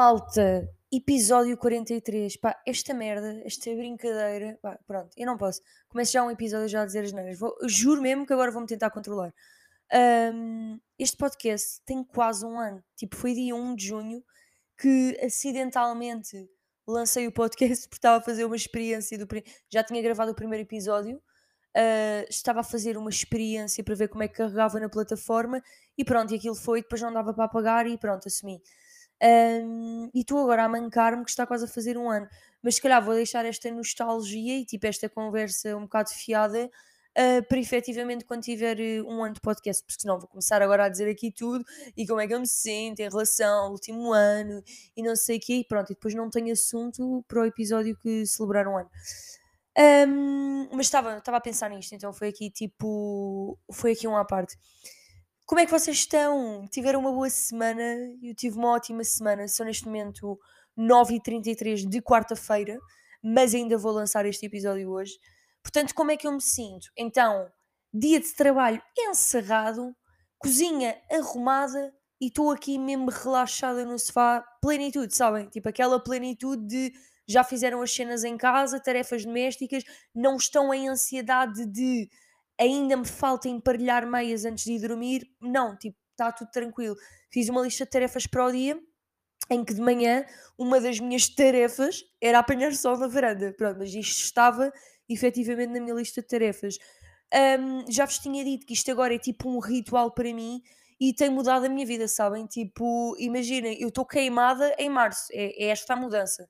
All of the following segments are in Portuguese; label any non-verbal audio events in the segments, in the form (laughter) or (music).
Malta, episódio 43. Pá, esta merda, esta brincadeira. Pá, pronto, eu não posso. Começo já um episódio já a dizer as neiras. Vou, juro mesmo que agora vou-me tentar controlar. Um, este podcast tem quase um ano. Tipo, foi dia 1 de junho que acidentalmente lancei o podcast (laughs) porque estava a fazer uma experiência do. Já tinha gravado o primeiro episódio. Uh, estava a fazer uma experiência para ver como é que carregava na plataforma e pronto, e aquilo foi, depois não dava para apagar e pronto, assumi. Um, e estou agora a mancar-me que está quase a fazer um ano. Mas se calhar vou deixar esta nostalgia e tipo esta conversa um bocado fiada uh, para efetivamente quando tiver uh, um ano de podcast, porque senão vou começar agora a dizer aqui tudo e como é que eu me sinto em relação ao último ano e não sei o quê, e pronto, e depois não tenho assunto para o episódio que celebrar um ano. Um, mas estava a pensar nisto, então foi aqui tipo. Foi aqui uma parte. Como é que vocês estão? Tiveram uma boa semana? Eu tive uma ótima semana. São neste momento 9h33 de quarta-feira, mas ainda vou lançar este episódio hoje. Portanto, como é que eu me sinto? Então, dia de trabalho encerrado, cozinha arrumada e estou aqui mesmo relaxada no sofá, plenitude, sabem? Tipo aquela plenitude de já fizeram as cenas em casa, tarefas domésticas, não estão em ansiedade de ainda me falta emparelhar meias antes de ir dormir. Não, tipo, está tudo tranquilo. Fiz uma lista de tarefas para o dia em que de manhã uma das minhas tarefas era apanhar sol na varanda. Pronto, mas isto estava efetivamente na minha lista de tarefas. Um, já vos tinha dito que isto agora é tipo um ritual para mim e tem mudado a minha vida, sabem? Tipo, imaginem, eu estou queimada em março, é, é esta a mudança.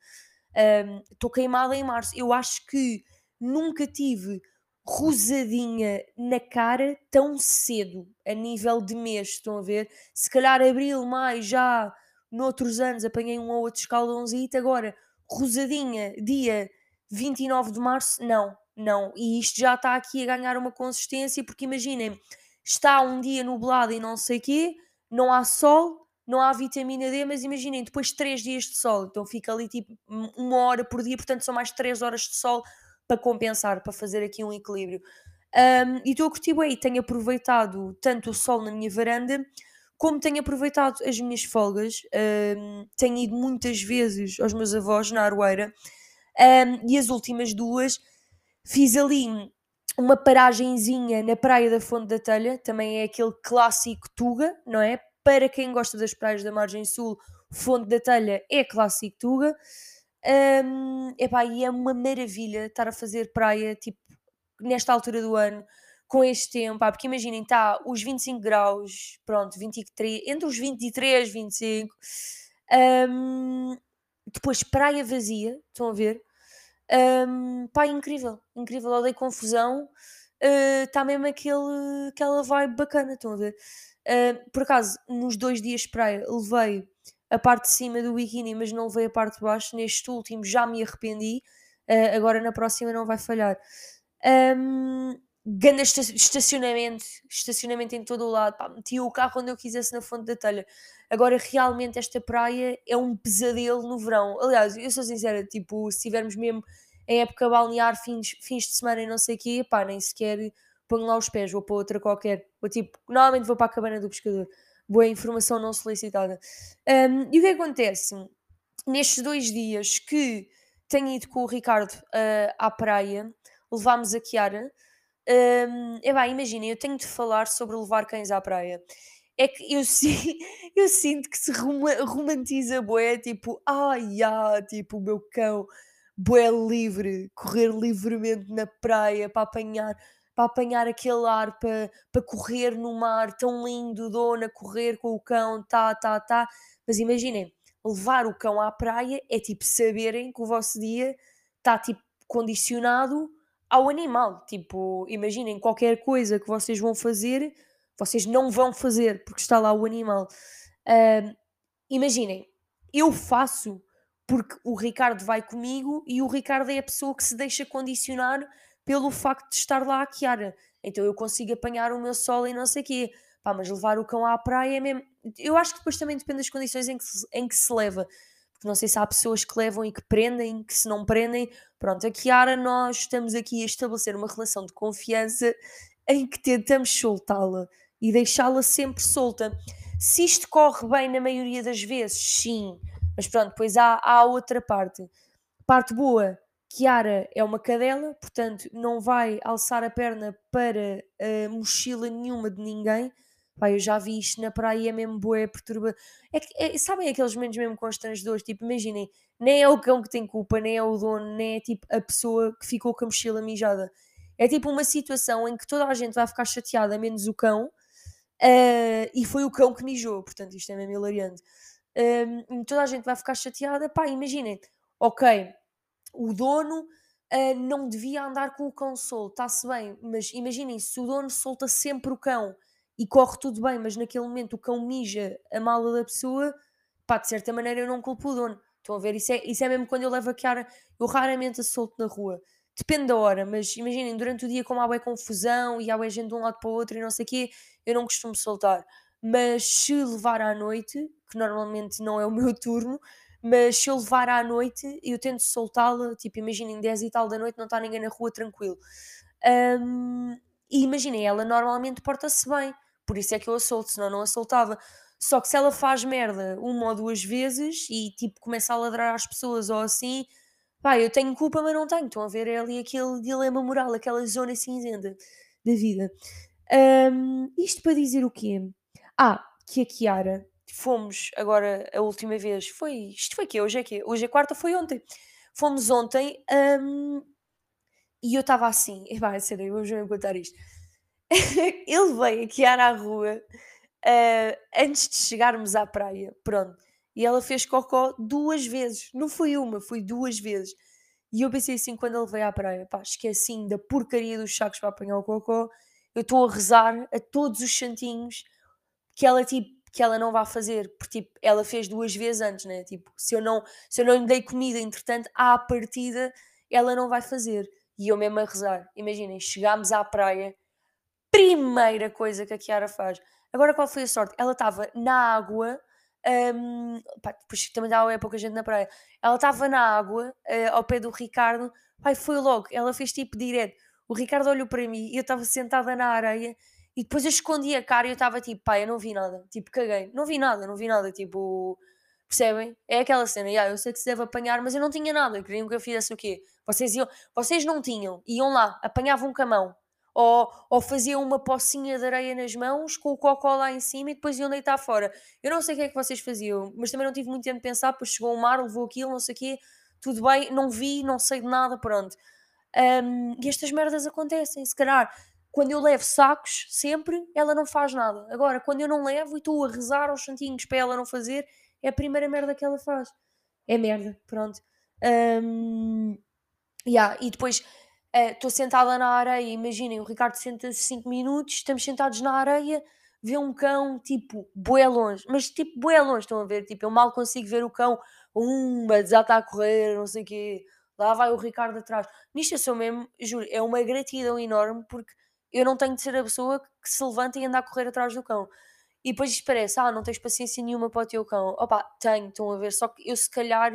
Estou um, queimada em março. Eu acho que nunca tive rosadinha na cara tão cedo, a nível de mês, estão a ver? Se calhar abril, maio, já noutros anos apanhei um ou outro escaldãozito, agora rosadinha, dia 29 de março, não, não. E isto já está aqui a ganhar uma consistência, porque imaginem, está um dia nublado e não sei quê, não há sol, não há vitamina D, mas imaginem, depois três dias de sol, então fica ali tipo uma hora por dia, portanto são mais três horas de sol para compensar, para fazer aqui um equilíbrio. Um, e estou a curtir bem, tenho aproveitado tanto o sol na minha varanda, como tenho aproveitado as minhas folgas. Um, tenho ido muitas vezes aos meus avós na Aroeira, um, e as últimas duas fiz ali uma paragenzinha na praia da Fonte da Telha, também é aquele clássico Tuga, não é? Para quem gosta das praias da margem sul, Fonte da Telha é clássico Tuga. Um, epá, e é uma maravilha estar a fazer praia, tipo, nesta altura do ano, com este tempo, porque imaginem, está os 25 graus, pronto, 23, entre os 23 e 25, um, depois praia vazia, estão a ver? Um, pá, incrível, incrível, odeio confusão, está uh, mesmo aquele, aquela vibe bacana, estão a ver? Uh, por acaso, nos dois dias de praia, levei a parte de cima do biquíni, mas não levei a parte de baixo. Neste último já me arrependi. Uh, agora na próxima não vai falhar. Um, estacionamento, estacionamento em todo o lado. Pá, o carro onde eu quisesse na fonte da telha. Agora, realmente, esta praia é um pesadelo no verão. Aliás, eu sou sincera, tipo, se estivermos mesmo em época balnear, fins, fins de semana e não sei o quê, pá, nem sequer ponho lá os pés, vou para outra qualquer. Ou tipo, normalmente vou para a cabana do pescador boa informação não solicitada. Um, e o que acontece? Nestes dois dias que tenho ido com o Ricardo uh, à praia, levámos a Kiara. Um, é bem, imaginem, eu tenho de falar sobre levar cães à praia. É que eu, (laughs) eu sinto que se romantiza bué, tipo, ai, ah, tipo, o meu cão, bué livre, correr livremente na praia para apanhar para apanhar aquele ar, para, para correr no mar tão lindo, dona, correr com o cão, tá, tá, tá. Mas imaginem, levar o cão à praia é tipo saberem que o vosso dia está tipo condicionado ao animal. Tipo, imaginem qualquer coisa que vocês vão fazer, vocês não vão fazer porque está lá o animal. Uh, imaginem, eu faço porque o Ricardo vai comigo e o Ricardo é a pessoa que se deixa condicionar pelo facto de estar lá a Kiara. Então eu consigo apanhar o meu sol e não sei o quê. Pá, mas levar o cão à praia é mesmo. Eu acho que depois também depende das condições em que, se, em que se leva. Porque não sei se há pessoas que levam e que prendem, que se não prendem. Pronto, a Kiara, nós estamos aqui a estabelecer uma relação de confiança em que tentamos soltá-la e deixá-la sempre solta. Se isto corre bem na maioria das vezes, sim. Mas pronto, depois há, há outra parte. Parte boa, Kiara é uma cadela, portanto não vai alçar a perna para uh, mochila nenhuma de ninguém. Pai, eu já vi isto na praia, é mesmo boa, é perturba. É, é, sabem aqueles momentos mesmo constrangedores? Tipo, imaginem, nem é o cão que tem culpa, nem é o dono, nem é tipo a pessoa que ficou com a mochila mijada. É tipo uma situação em que toda a gente vai ficar chateada, menos o cão, uh, e foi o cão que mijou, portanto isto é mesmo hilariante. Um, toda a gente vai ficar chateada, pá, imaginem, ok, o dono uh, não devia andar com o cão solto, está-se bem, mas imaginem, se o dono solta sempre o cão e corre tudo bem, mas naquele momento o cão mija a mala da pessoa, pá, de certa maneira eu não culpo o dono. Estão a ver? Isso é, isso é mesmo quando eu levo a Kiara, eu raramente a solto na rua. Depende da hora, mas imaginem, durante o dia, como há bem confusão e há bem gente de um lado para o outro e não sei o quê, eu não costumo soltar. Mas se levar à noite, que normalmente não é o meu (laughs) turno, mas se eu levar à noite, eu tento soltá-la, tipo, imaginem, 10 e tal da noite, não está ninguém na rua tranquilo. Um, e imaginem, ela normalmente porta-se bem, por isso é que eu a solto, senão não a soltava. Só que se ela faz merda uma ou duas vezes e tipo começa a ladrar às pessoas ou assim, pá, eu tenho culpa, mas não tenho. Estão a ver é ali aquele dilema moral, aquela zona cinzenta da vida. Um, isto para dizer o quê? Ah, que a Kiara, fomos agora a última vez, foi, isto foi que Hoje é que Hoje é quarta, foi ontem. Fomos ontem um, e eu estava assim, vai, sério, hoje eu vou contar isto. (laughs) Ele veio a Kiara à rua uh, antes de chegarmos à praia, pronto. E ela fez cocó duas vezes, não foi uma, foi duas vezes. E eu pensei assim, quando ele veio à praia, pá, esqueci da porcaria dos sacos para apanhar o cocó, eu estou a rezar a todos os santinhos que ela, tipo, que ela não vá fazer, porque tipo, ela fez duas vezes antes, né? Tipo, se eu não, se eu não lhe dei comida, entretanto, à partida, ela não vai fazer. E eu mesmo a rezar. Imaginem, chegámos à praia, primeira coisa que a Kiara faz, Agora, qual foi a sorte? Ela estava na água, um, pá, depois também dá é pouca gente na praia. Ela estava na água, uh, ao pé do Ricardo, pai, foi logo. Ela fez tipo direto. O Ricardo olhou para mim e eu estava sentada na areia e depois eu escondi a cara e eu estava tipo, pai, eu não vi nada. Tipo, caguei. Não vi nada, não vi nada. Tipo, percebem? É aquela cena, yeah, eu sei que se deve apanhar, mas eu não tinha nada. Queriam que eu fizesse o quê? Vocês, iam, vocês não tinham, iam lá, apanhavam um camão ou, ou faziam uma pocinha de areia nas mãos com o cocó lá em cima e depois iam deitar fora. Eu não sei o que é que vocês faziam, mas também não tive muito tempo de pensar, pois chegou o mar, levou aquilo, não sei o quê, tudo bem, não vi, não sei de nada, pronto. Um, e estas merdas acontecem, se calhar quando eu levo sacos, sempre, ela não faz nada. Agora, quando eu não levo e estou a rezar aos santinhos para ela não fazer, é a primeira merda que ela faz. É merda, pronto. Um, yeah, e depois Estou uh, sentada na areia, imaginem, o Ricardo senta-se 5 minutos, estamos sentados na areia, vê um cão, tipo, bué longe, mas tipo, bué longe, estão a ver? Tipo, eu mal consigo ver o cão, uma, já está a correr, não sei o quê, lá vai o Ricardo atrás. Nisto eu sou mesmo, juro, é uma gratidão enorme, porque eu não tenho de ser a pessoa que se levanta e anda a correr atrás do cão. E depois isto parece, ah, não tens paciência nenhuma para o teu cão. Opa, tenho, estão a ver, só que eu se calhar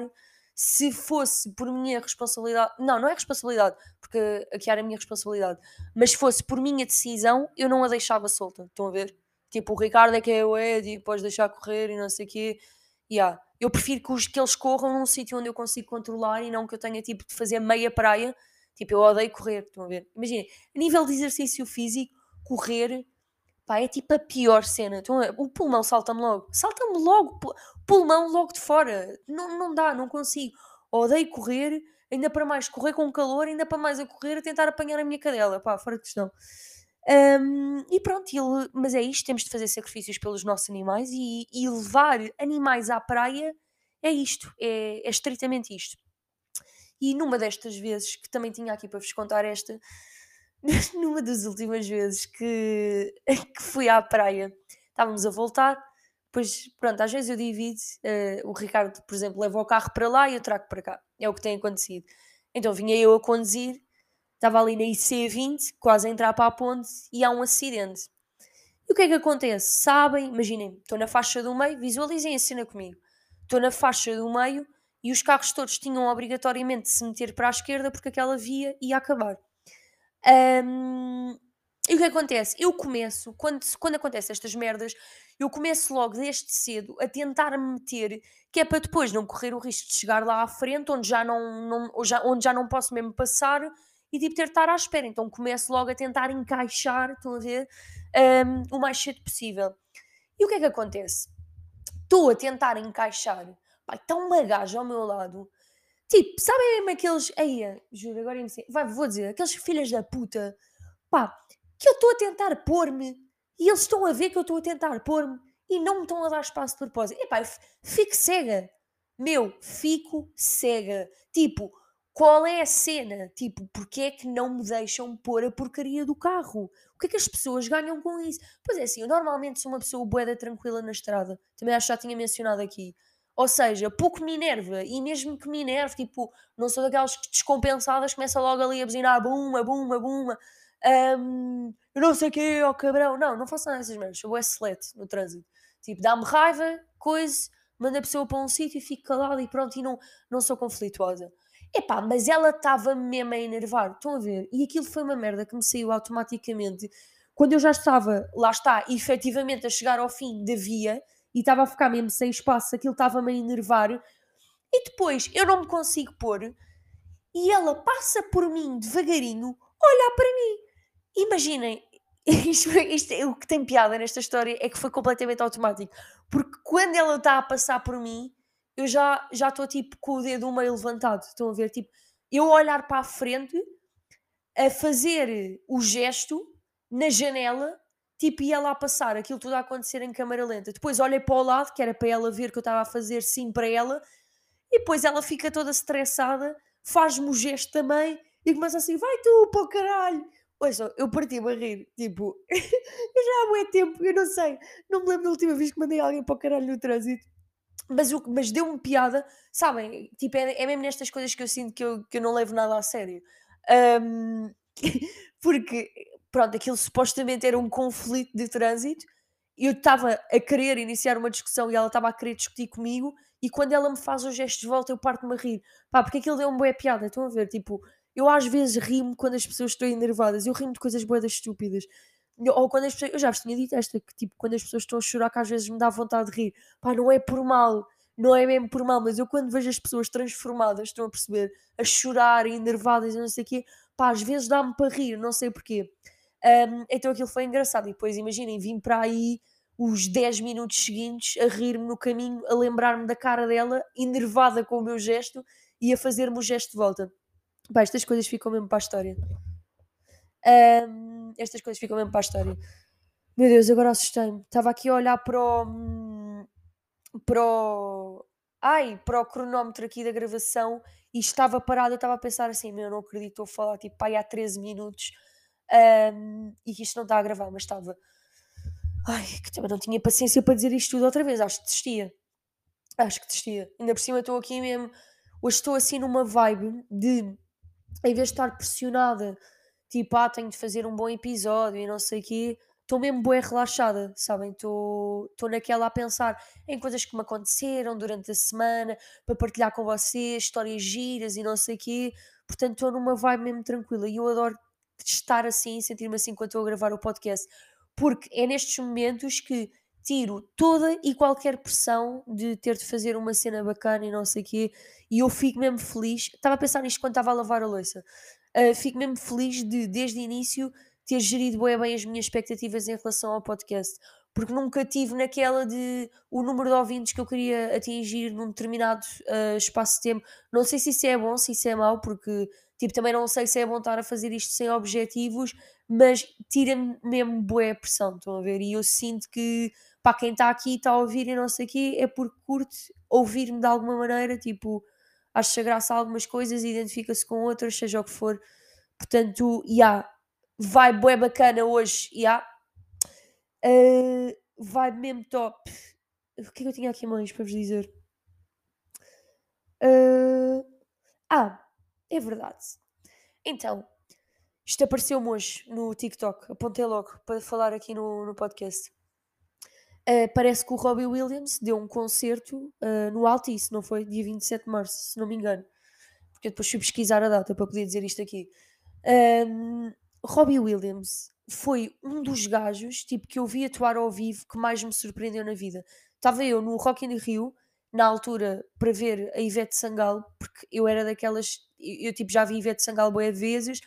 se fosse por minha responsabilidade, não, não é responsabilidade, porque aqui era a minha responsabilidade, mas fosse por minha decisão, eu não a deixava solta. Estão a ver? Tipo, o Ricardo é que é o Ed e podes deixar correr e não sei o quê. Yeah. Eu prefiro que, os, que eles corram num sítio onde eu consigo controlar e não que eu tenha tipo de fazer meia praia. Tipo, eu odeio correr, estão a ver? Imaginem, a nível de exercício físico, correr Pá, é tipo a pior cena. Então, o pulmão salta-me logo. Salta-me logo. Pulmão logo de fora. Não, não dá, não consigo. Odeio correr, ainda para mais correr com calor, ainda para mais a correr a tentar apanhar a minha cadela. Pá, fora de questão. Um, e pronto, ele, mas é isto: temos de fazer sacrifícios pelos nossos animais e, e levar animais à praia é isto, é, é estritamente isto. E numa destas vezes, que também tinha aqui para vos contar esta, (laughs) numa das últimas vezes que, (laughs) que fui à praia, estávamos a voltar, pois pronto, às vezes eu divido, uh, o Ricardo, por exemplo, leva o carro para lá e eu trago para cá, é o que tem acontecido. Então vinha eu a conduzir, estava ali na IC20, quase a entrar para a ponte e há um acidente. E o que é que acontece? Sabem, imaginem, estou na faixa do meio, visualizem a cena comigo. Estou na faixa do meio e os carros todos tinham obrigatoriamente de se meter para a esquerda porque aquela via ia acabar. Um, E o que acontece? Eu começo, quando, quando acontecem estas merdas, eu começo logo desde cedo a tentar me meter, que é para depois não correr o risco de chegar lá à frente, onde já não, não, já, onde já não posso mesmo passar e tipo ter de estar à espera. Então começo logo a tentar encaixar, estão a ver, um, o mais cedo possível. E o que é que acontece? Estou a tentar encaixar, pá, está uma gaja ao meu lado, tipo, sabem aqueles, aí, juro, agora vai, vou dizer, aqueles filhas da puta, pá, que eu estou a tentar pôr-me e eles estão a ver que eu estou a tentar pôr-me e não me estão a dar espaço de propósito. Epá, eu fico cega. Meu, fico cega. Tipo, qual é a cena? Tipo, porque é que não me deixam pôr a porcaria do carro? O que é que as pessoas ganham com isso? Pois é assim, eu normalmente sou uma pessoa boeda tranquila na estrada. Também acho que já tinha mencionado aqui. Ou seja, pouco me enerva. E mesmo que me enerve, tipo, não sou daquelas descompensadas, começa logo ali a buzinar, buma, buma, buma um, eu não sei o quê, ó oh, cabrão. Não, não faço nada dessas merdas. Sou excelente no trânsito. Tipo, dá-me raiva, coisa, manda a pessoa para um sítio e fico calada e pronto, e não, não sou conflituosa. Epá, mas ela estava mesmo a enervar, estão a ver? E aquilo foi uma merda que me saiu automaticamente quando eu já estava, lá está, efetivamente a chegar ao fim da via e estava a ficar mesmo sem espaço, aquilo estava-me a enervar. E depois eu não me consigo pôr e ela passa por mim devagarinho, olhar para mim. Imaginem, (laughs) isto, isto, o que tem piada nesta história é que foi completamente automático. Porque quando ela está a passar por mim, eu já já estou tipo com o dedo meio levantado. Estão a ver? Tipo, eu olhar para a frente, a fazer o gesto na janela, tipo, ia lá passar aquilo tudo a acontecer em câmara lenta. Depois olhei para o lado, que era para ela ver que eu estava a fazer sim para ela, e depois ela fica toda estressada, faz-me o gesto também, e começa assim: vai tu para o caralho. Ouça, eu parti-me a rir, tipo, (laughs) já há muito tempo, eu não sei, não me lembro da última vez que mandei alguém para o caralho no trânsito, mas, mas deu-me piada, sabem? Tipo, é, é, mesmo nestas coisas que eu sinto que eu, que eu não levo nada a sério. Um, (laughs) porque, pronto, aquilo supostamente era um conflito de trânsito, eu estava a querer iniciar uma discussão e ela estava a querer discutir comigo, e quando ela me faz o gesto de volta, eu parto-me a rir. Pá, porque aquilo deu-me boa piada, estão a ver? Tipo, eu às vezes rimo quando as pessoas estão enervadas, eu rimo de coisas boedas estúpidas. Ou quando as pessoas, eu já vos tinha dito esta, que tipo, quando as pessoas estão a chorar, que às vezes me dá vontade de rir. Pá, não é por mal, não é mesmo por mal, mas eu quando vejo as pessoas transformadas, estão a perceber, a chorar, enervadas e não sei o quê, pá, às vezes dá-me para rir, não sei porquê. Um, então aquilo foi engraçado. E depois, imaginem, vim para aí os 10 minutos seguintes a rir-me no caminho, a lembrar-me da cara dela, enervada com o meu gesto e a fazer-me o gesto de volta. Pá, estas coisas ficam mesmo para a história. Um, estas coisas ficam mesmo para a história. Meu Deus, agora assustei-me. Estava aqui a olhar para o. para o. Ai, para o cronómetro aqui da gravação e estava parado. Eu estava a pensar assim: meu, não acredito, estou a falar tipo, pai, há 13 minutos um, e que isto não está a gravar, mas estava. Ai, que também não tinha paciência para dizer isto tudo outra vez. Acho que desistia. Acho que desistia. Ainda por cima estou aqui mesmo. Hoje estou assim numa vibe de em vez de estar pressionada, tipo, ah, tenho de fazer um bom episódio e não sei o quê, estou mesmo bem relaxada, sabem? Estou naquela a pensar em coisas que me aconteceram durante a semana, para partilhar com vocês, histórias giras e não sei o quê. Portanto, estou numa vibe mesmo tranquila e eu adoro estar assim, sentir-me assim quando estou a gravar o podcast, porque é nestes momentos que tiro toda e qualquer pressão de ter de fazer uma cena bacana e não sei o quê, e eu fico mesmo feliz. Estava a pensar nisto quando estava a lavar a louça. Uh, fico mesmo feliz de, desde o início, ter gerido bem, bem as minhas expectativas em relação ao podcast, porque nunca tive naquela de o número de ouvintes que eu queria atingir num determinado uh, espaço de tempo. Não sei se isso é bom, se isso é mau, porque tipo, também não sei se é bom estar a fazer isto sem objetivos, mas tira-me mesmo boa pressão, estão a ver? E eu sinto que para quem está aqui, está a ouvir e não sei o quê, é porque curte ouvir-me de alguma maneira, tipo, acha graça a algumas coisas, identifica-se com outras, seja o que for. Portanto, já, yeah, vai bué bacana hoje, já. Yeah. Uh, vai mesmo top. O que é que eu tinha aqui mais para vos dizer? Uh, ah, é verdade. Então, isto apareceu-me hoje no TikTok, apontei logo para falar aqui no, no podcast. Uh, parece que o Robbie Williams deu um concerto uh, no Altice, não foi? Dia 27 de março, se não me engano. Porque eu depois fui pesquisar a data para poder dizer isto aqui. Um, Robbie Williams foi um dos gajos, tipo, que eu vi atuar ao vivo que mais me surpreendeu na vida. Estava eu no Rock in Rio, na altura, para ver a Ivete Sangalo, porque eu era daquelas, eu, tipo, já vi Ivete Sangalo boé vezes,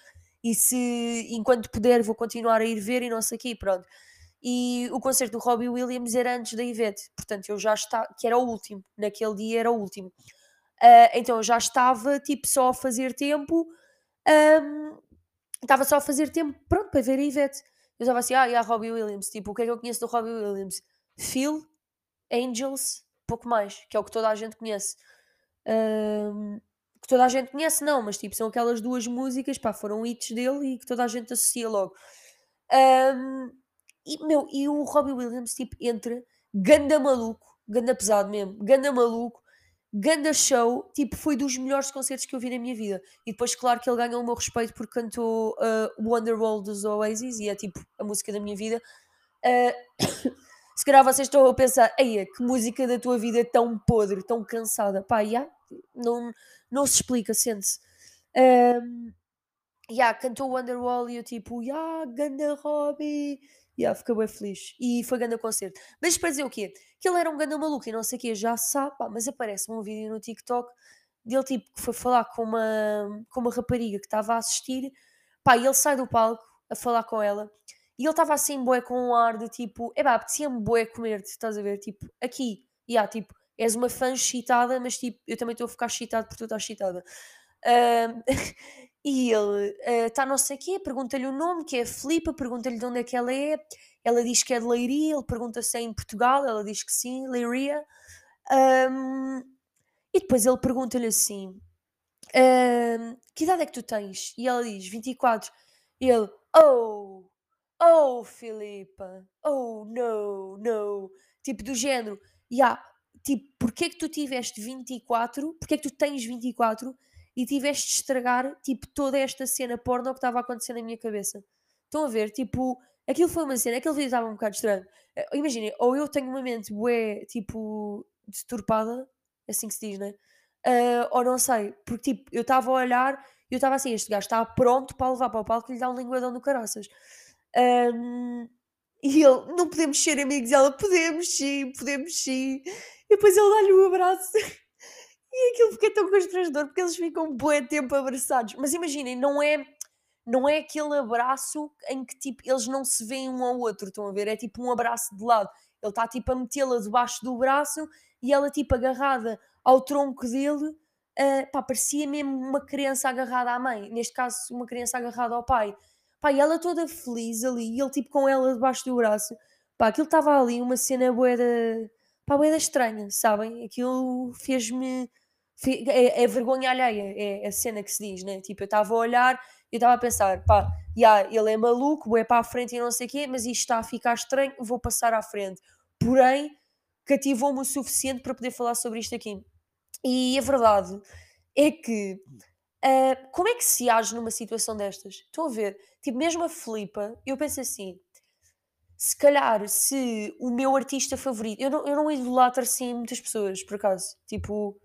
e se, enquanto puder, vou continuar a ir ver e não sei o quê, pronto. E o concerto do Robbie Williams era antes da Ivete, portanto, eu já estava, que era o último, naquele dia era o último. Uh, então, eu já estava, tipo, só a fazer tempo, um, estava só a fazer tempo, pronto, para ver a Ivete. Eu estava assim, ah, e a Robbie Williams, tipo, o que é que eu conheço do Robbie Williams? Phil, Angels, pouco mais, que é o que toda a gente conhece. Um, que toda a gente conhece, não, mas tipo, são aquelas duas músicas, pá, foram hits dele e que toda a gente associa logo. Um, e, meu, e o Robbie Williams, tipo, entra, ganda maluco, ganda pesado mesmo, ganda maluco, Ganda show, tipo, foi dos melhores concertos que eu vi na minha vida. E depois, claro, que ele ganhou o meu respeito porque cantou uh, Wonderwall dos Oasis e é tipo a música da minha vida. Uh, (coughs) se calhar vocês estão a pensar, eia, que música da tua vida tão podre, tão cansada. Pá, yeah, não, não se explica, sente-se. Um, yeah, cantou Wonderwall e eu tipo, yeah, ganda Robbie. Yeah, fiquei bem feliz. E foi grande concerto. Mas para dizer o quê? Que ele era um grande maluco e não sei o quê, já sabe, pá, mas aparece um vídeo no TikTok dele tipo que foi falar com uma, com uma rapariga que estava a assistir, pá, ele sai do palco a falar com ela e ele estava assim, boé, com um ar de tipo, é pá, apetecia-me boé comer-te, estás a ver? Tipo, aqui, e yeah, tipo, és uma fã excitada, mas tipo, eu também estou a ficar excitado porque tu estás excitada. (laughs) E ele está uh, não sei o quê, pergunta-lhe o nome, que é Filipa, pergunta-lhe de onde é que ela é. Ela diz que é de Leiria, ele pergunta se é em Portugal, ela diz que sim, Leiria. Um, e depois ele pergunta-lhe assim: um, Que idade é que tu tens? E ela diz: 24. E ele: Oh, oh, Filipa, oh, no, no. Tipo do género, yeah, tipo, porquê é que tu tiveste 24? Porquê é que tu tens 24? e tiveste de estragar tipo toda esta cena porno que estava a acontecer na minha cabeça. Estão a ver? Tipo, aquilo foi uma cena, aquele vídeo estava um bocado estranho. Eh, imaginem, ou eu tenho uma mente bué, tipo, deturpada, assim que se diz, né? Uh, ou não sei, porque tipo, eu estava a olhar e eu estava assim, este gajo está pronto para levar para o palco e lhe dar um linguadão no caraças. Um, e ele, não podemos ser amigos, ela, podemos sim, podemos sim. E depois ele dá-lhe um abraço. (laughs) E aquilo fica tão constrangedor porque eles ficam bué tempo abraçados. Mas imaginem, não é não é aquele abraço em que tipo eles não se veem um ao outro, estão a ver? É tipo um abraço de lado. Ele está tipo a metê-la debaixo do braço e ela tipo agarrada ao tronco dele. Uh, pá, parecia mesmo uma criança agarrada à mãe, neste caso uma criança agarrada ao pai. Pá, e ela toda feliz ali, e ele tipo com ela debaixo do braço. Pá, aquilo estava ali, uma cena boeda, pá, boeda estranha, sabem? Aquilo fez-me é, é, vergonha alheia, é a cena que se diz, né? Tipo, eu estava a olhar e estava a pensar, pá, yeah, ele é maluco, é para a frente e não sei o quê, mas isto está a ficar estranho, vou passar à frente. Porém, cativou-me o suficiente para poder falar sobre isto aqui. E a verdade é que, uh, como é que se age numa situação destas? Estão a ver? Tipo, mesmo a Filipa, eu penso assim, se calhar, se o meu artista favorito, eu não, eu não idolatro assim muitas pessoas, por acaso, tipo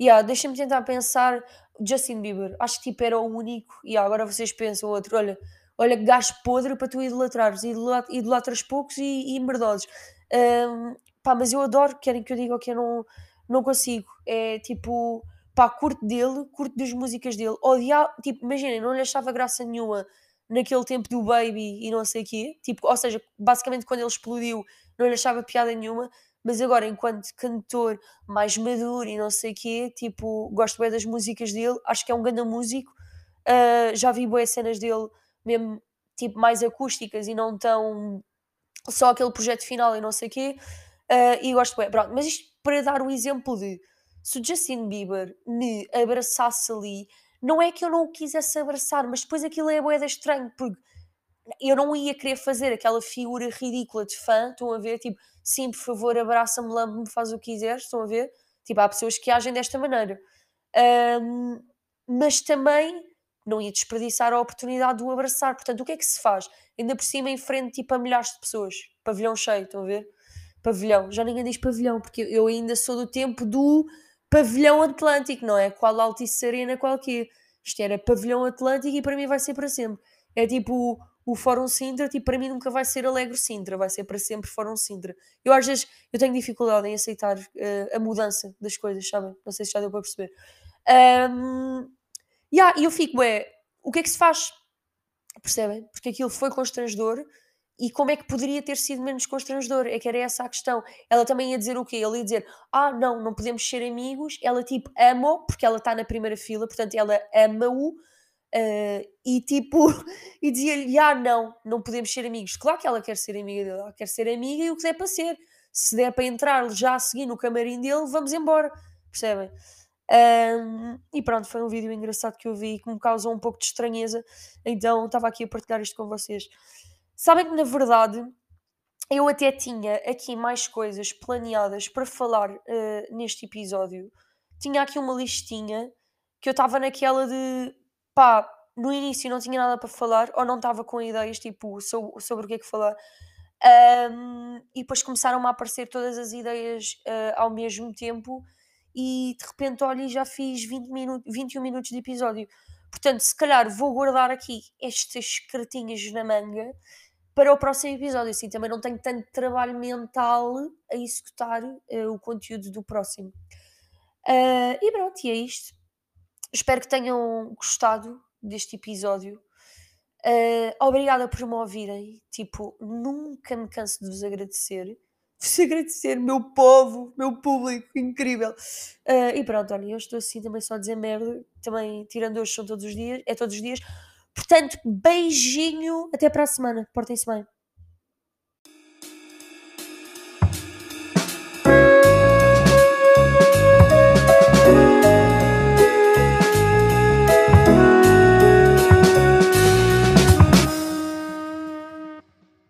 Yeah, deixa-me tentar pensar. Justin Bieber, acho que tipo era o único. E yeah, agora vocês pensam outro. Olha, olha, gajo podre para tu idolatrares. Idolatras poucos e, e merdosos. Um, pá, mas eu adoro, querem que eu diga o que eu não, não consigo. É tipo, pá, curto dele, curto das músicas dele. Odiar, tipo, imaginem, não lhe achava graça nenhuma naquele tempo do Baby e não sei o quê. Tipo, ou seja, basicamente quando ele explodiu, não lhe achava piada nenhuma. Mas agora enquanto cantor mais maduro e não sei o quê, tipo, gosto bem das músicas dele, acho que é um grande músico, uh, já vi boas cenas dele mesmo, tipo, mais acústicas e não tão só aquele projeto final e não sei o quê, uh, e gosto bem, pronto, mas isto para dar um exemplo de se o Justin Bieber me abraçasse ali, não é que eu não o quisesse abraçar, mas depois aquilo é boeda estranho, porque eu não ia querer fazer aquela figura ridícula de fã, estão a ver, tipo, sim, por favor, abraça-me, lambe-me, faz o que quiseres, estão a ver? Tipo, há pessoas que agem desta maneira. Um, mas também não ia desperdiçar a oportunidade de o abraçar. Portanto, o que é que se faz? Ainda por cima, em frente, tipo, a milhares de pessoas. Pavilhão cheio, estão a ver? Pavilhão. Já ninguém diz pavilhão, porque eu ainda sou do tempo do pavilhão Atlântico, não é? Qual Altice Arena qualquer. Isto era pavilhão Atlântico e para mim vai ser para sempre. É tipo o Fórum Sintra, tipo, para mim nunca vai ser Alegre Sintra, vai ser para sempre Fórum Sintra. Eu às vezes eu tenho dificuldade em aceitar uh, a mudança das coisas, sabem? Não sei se já deu para perceber. Um, yeah, e eu fico, é, o que é que se faz? Percebem? Porque aquilo foi constrangedor e como é que poderia ter sido menos constrangedor? É que era essa a questão. Ela também ia dizer o quê? Ela ia dizer: Ah, não, não podemos ser amigos. Ela, tipo, ama-o, porque ela está na primeira fila, portanto, ela ama-o. Uh, e tipo, (laughs) e dizia-lhe: Ah, não, não podemos ser amigos. Claro que ela quer ser amiga dele, ela quer ser amiga e o que der para ser. Se der para entrar já a seguir no camarim dele, vamos embora. Percebem? Um, e pronto, foi um vídeo engraçado que eu vi que me causou um pouco de estranheza, então estava aqui a partilhar isto com vocês. Sabem que na verdade eu até tinha aqui mais coisas planeadas para falar uh, neste episódio. Tinha aqui uma listinha que eu estava naquela de pá, no início não tinha nada para falar ou não estava com ideias tipo sobre, sobre o que é que falar. Um, e depois começaram a aparecer todas as ideias uh, ao mesmo tempo e de repente olha já fiz 20 minutos, 21 minutos de episódio. Portanto, se calhar vou guardar aqui estas cartinhas na manga para o próximo episódio. Assim também não tenho tanto trabalho mental a executar uh, o conteúdo do próximo. Uh, e pronto, e é isto. Espero que tenham gostado deste episódio. Uh, obrigada por me ouvirem. Tipo, nunca me canso de vos agradecer vos agradecer, meu povo, meu público, incrível. Uh, e pronto, olha, eu estou assim também só a dizer merda, também tirando hoje são todos os dias, é todos os dias. Portanto, beijinho, até para a semana, portem-se bem.